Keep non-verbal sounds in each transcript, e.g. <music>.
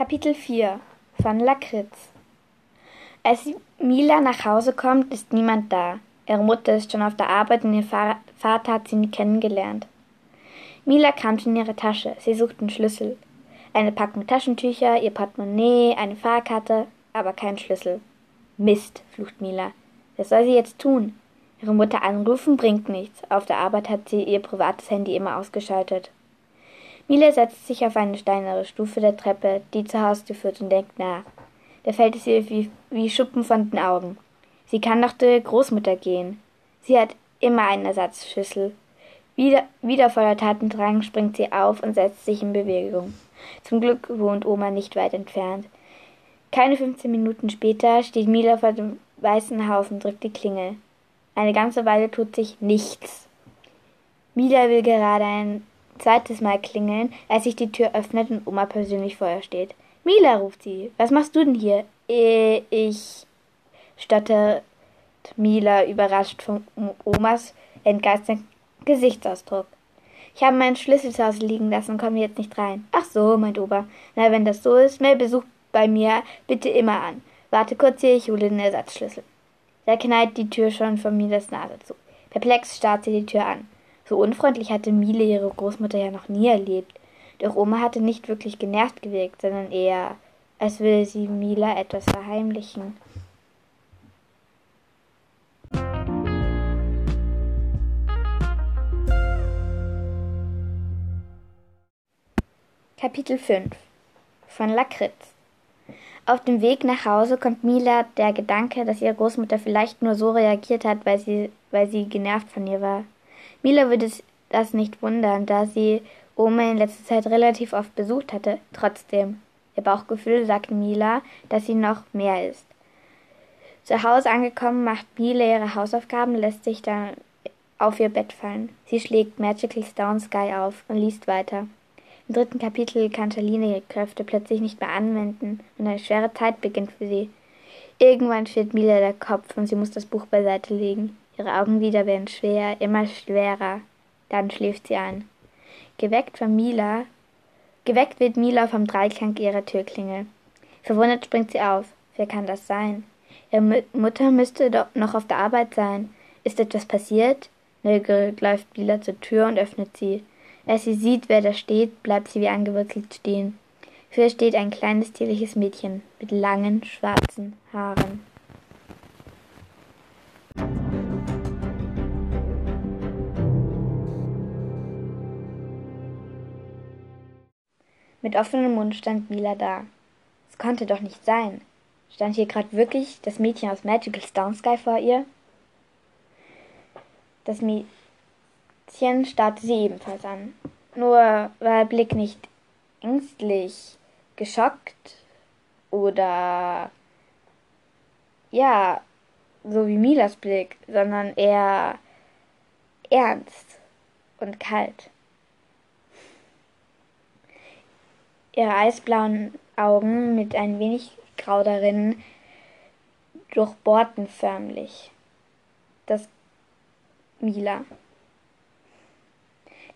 Kapitel 4 von Lakritz Als Mila nach Hause kommt, ist niemand da. Ihre Mutter ist schon auf der Arbeit und ihr Vater hat sie nie kennengelernt. Mila kramt in ihre Tasche. Sie sucht einen Schlüssel. Eine Packung Taschentücher, ihr Portemonnaie, eine Fahrkarte, aber kein Schlüssel. Mist, flucht Mila. Was soll sie jetzt tun? Ihre Mutter anrufen bringt nichts. Auf der Arbeit hat sie ihr privates Handy immer ausgeschaltet. Mila setzt sich auf eine steinere Stufe der Treppe, die zur Haustür führt, und denkt nach. Da fällt es ihr wie, wie Schuppen von den Augen. Sie kann doch zur Großmutter gehen. Sie hat immer einen Ersatzschlüssel. Wieder, wieder voller Tatendrang springt sie auf und setzt sich in Bewegung. Zum Glück wohnt Oma nicht weit entfernt. Keine 15 Minuten später steht Mila vor dem weißen Haus und drückt die Klingel. Eine ganze Weile tut sich nichts. Mila will gerade ein zweites Mal klingeln, als sich die Tür öffnet und Oma persönlich vor ihr steht. Mila, ruft sie. Was machst du denn hier? Äh, ich, stottert Mila, überrascht von Omas entgeisterten Gesichtsausdruck. Ich habe meinen Schlüssel zu Hause liegen lassen und komme jetzt nicht rein. Ach so, meint Opa. Na, wenn das so ist, meld Besuch bei mir bitte immer an. Warte kurz hier, ich hole den Ersatzschlüssel. Da knallt die Tür schon von Milas Nase zu. Perplex starrt sie die Tür an. So unfreundlich hatte Miele ihre Großmutter ja noch nie erlebt. Doch Oma hatte nicht wirklich genervt gewirkt, sondern eher, als würde sie Mila etwas verheimlichen. Kapitel 5 von Lakritz Auf dem Weg nach Hause kommt Mila der Gedanke, dass ihre Großmutter vielleicht nur so reagiert hat, weil sie, weil sie genervt von ihr war. Mila würde das nicht wundern, da sie Oma in letzter Zeit relativ oft besucht hatte. Trotzdem, ihr Bauchgefühl sagt Mila, dass sie noch mehr ist. Zu Hause angekommen, macht Mila ihre Hausaufgaben, lässt sich dann auf ihr Bett fallen. Sie schlägt Magical Stone Sky auf und liest weiter. Im dritten Kapitel kann Charlene ihre Kräfte plötzlich nicht mehr anwenden und eine schwere Zeit beginnt für sie. Irgendwann steht Mila der Kopf und sie muss das Buch beiseite legen. Ihre Augenlider werden schwer, immer schwerer. Dann schläft sie ein. Geweckt von Mila, geweckt wird Mila vom Dreiklang ihrer Türklingel. Verwundert springt sie auf. Wer kann das sein? Ihre Mutter müsste doch noch auf der Arbeit sein. Ist etwas passiert? Neugierig läuft Mila zur Tür und öffnet sie. Als sie sieht, wer da steht, bleibt sie wie angewurzelt stehen. Für ihr steht ein kleines tierliches Mädchen mit langen, schwarzen Haaren. Mit offenem Mund stand Mila da. Es konnte doch nicht sein. Stand hier gerade wirklich das Mädchen aus Magical Stone Sky vor ihr? Das Mädchen starrte sie ebenfalls an. Nur war ihr Blick nicht ängstlich, geschockt oder ja, so wie Milas Blick, sondern eher ernst und kalt. Ihre eisblauen Augen mit ein wenig Grau darin durchbohrten förmlich das Mila.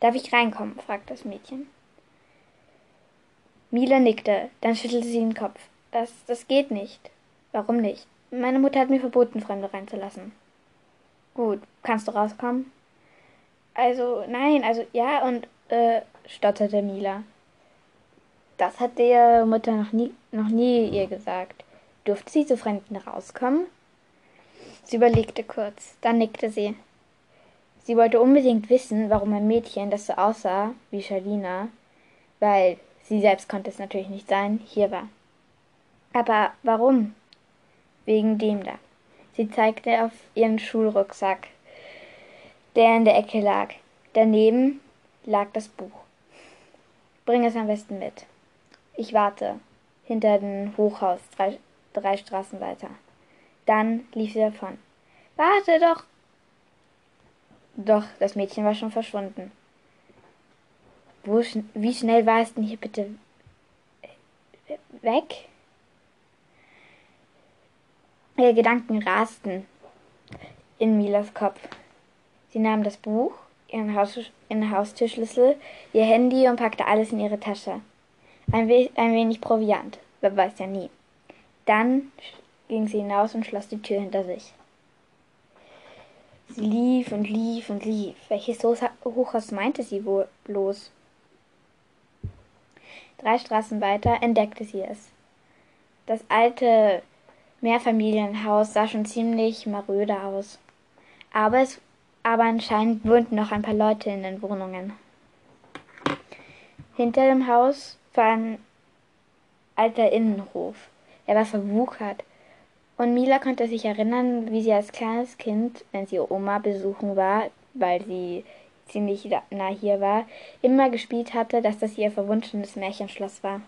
Darf ich reinkommen? fragte das Mädchen. Mila nickte, dann schüttelte sie den Kopf. Das, das geht nicht. Warum nicht? Meine Mutter hat mir verboten, Fremde reinzulassen. Gut, kannst du rauskommen? Also, nein, also ja und, äh, stotterte Mila. Das hat der Mutter noch nie, noch nie ihr gesagt. Durfte sie zu Fremden rauskommen? Sie überlegte kurz, dann nickte sie. Sie wollte unbedingt wissen, warum ein Mädchen, das so aussah wie Shalina, weil sie selbst konnte es natürlich nicht sein, hier war. Aber warum? Wegen dem da. Sie zeigte auf ihren Schulrucksack, der in der Ecke lag. Daneben lag das Buch. Bring es am besten mit. Ich warte. Hinter dem Hochhaus, drei, drei Straßen weiter. Dann lief sie davon. Warte doch! Doch, das Mädchen war schon verschwunden. Wo, wie schnell war es denn hier bitte weg? Ihre Gedanken rasten in Milas Kopf. Sie nahm das Buch, ihren, Haus, ihren Haustürschlüssel, ihr Handy und packte alles in ihre Tasche. Ein, we ein wenig Proviant. Wer weiß ja nie. Dann ging sie hinaus und schloss die Tür hinter sich. Sie lief und lief und lief. Welches Hochhaus meinte sie wohl bloß? Drei Straßen weiter entdeckte sie es. Das alte Mehrfamilienhaus sah schon ziemlich maröde aus. Aber, es, aber anscheinend wohnten noch ein paar Leute in den Wohnungen. Hinter dem Haus war ein alter Innenhof. Er war verwuchert. Und Mila konnte sich erinnern, wie sie als kleines Kind, wenn sie Oma besuchen war, weil sie ziemlich nah hier war, immer gespielt hatte, dass das ihr verwunschenes Märchenschloss war.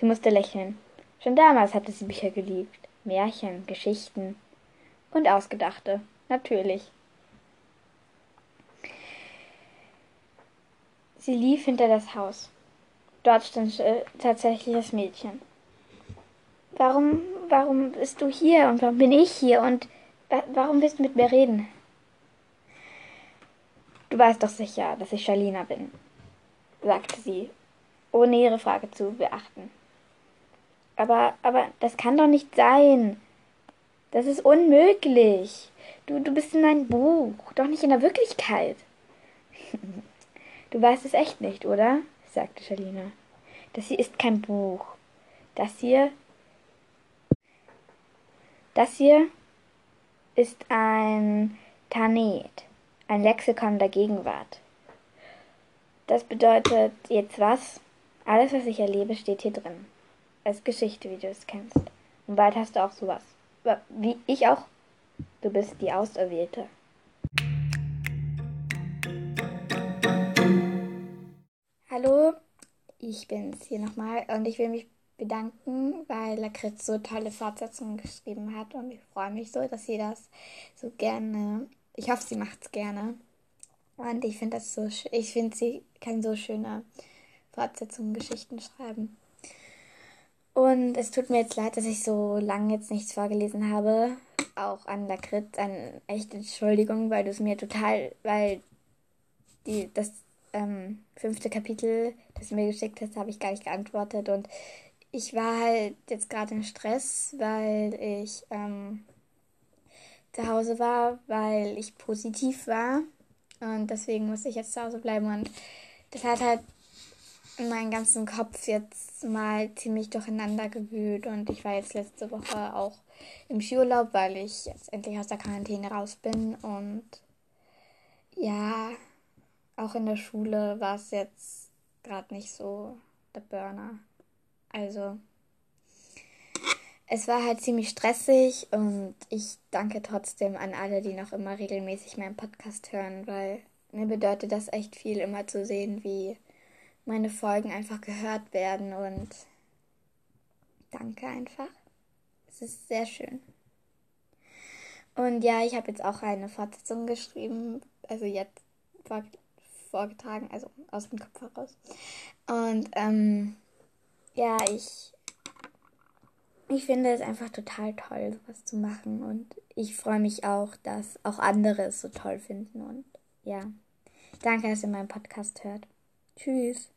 Sie musste lächeln. Schon damals hatte sie Bücher geliebt. Märchen, Geschichten und Ausgedachte, natürlich. Sie lief hinter das Haus. Dort stand äh, tatsächlich das Mädchen. Warum, warum bist du hier und warum bin ich hier und warum willst du mit mir reden? Du weißt doch sicher, dass ich Shalina bin, sagte sie, ohne ihre Frage zu beachten. Aber, aber das kann doch nicht sein. Das ist unmöglich. Du, du bist in einem Buch, doch nicht in der Wirklichkeit. <laughs> du weißt es echt nicht, oder? Sagte Shalina. Das hier ist kein Buch. Das hier. Das hier ist ein Tanet ein Lexikon der Gegenwart. Das bedeutet jetzt was? Alles, was ich erlebe, steht hier drin. Als Geschichte, wie du es kennst. Und bald hast du auch sowas. Wie ich auch. Du bist die Auserwählte. Hallo, ich bin's hier nochmal und ich will mich bedanken, weil Lakritz so tolle Fortsetzungen geschrieben hat und ich freue mich so, dass sie das so gerne ich hoffe, sie macht es gerne. Und ich finde das so, ich finde, sie kann so schöne Fortsetzungen, Geschichten schreiben. Und es tut mir jetzt leid, dass ich so lange jetzt nichts vorgelesen habe. Auch an Lakritz, eine echte Entschuldigung, weil du es mir total, weil die, das ähm, fünfte Kapitel, das du mir geschickt hast, habe ich gar nicht geantwortet. Und ich war halt jetzt gerade im Stress, weil ich ähm, zu Hause war, weil ich positiv war. Und deswegen musste ich jetzt zu Hause bleiben. Und das hat halt meinen ganzen Kopf jetzt mal ziemlich durcheinander gewühlt. Und ich war jetzt letzte Woche auch im Skiurlaub, weil ich jetzt endlich aus der Quarantäne raus bin. Und ja, auch in der Schule war es jetzt gerade nicht so der Burner. Also es war halt ziemlich stressig und ich danke trotzdem an alle, die noch immer regelmäßig meinen Podcast hören, weil mir bedeutet das echt viel, immer zu sehen, wie meine Folgen einfach gehört werden und danke einfach. Es ist sehr schön. Und ja, ich habe jetzt auch eine Fortsetzung geschrieben, also jetzt vorgetragen, also aus dem Kopf heraus. Und ähm, ja, ich ich finde es einfach total toll, sowas zu machen. Und ich freue mich auch, dass auch andere es so toll finden. Und ja, danke, dass ihr meinen Podcast hört. Tschüss.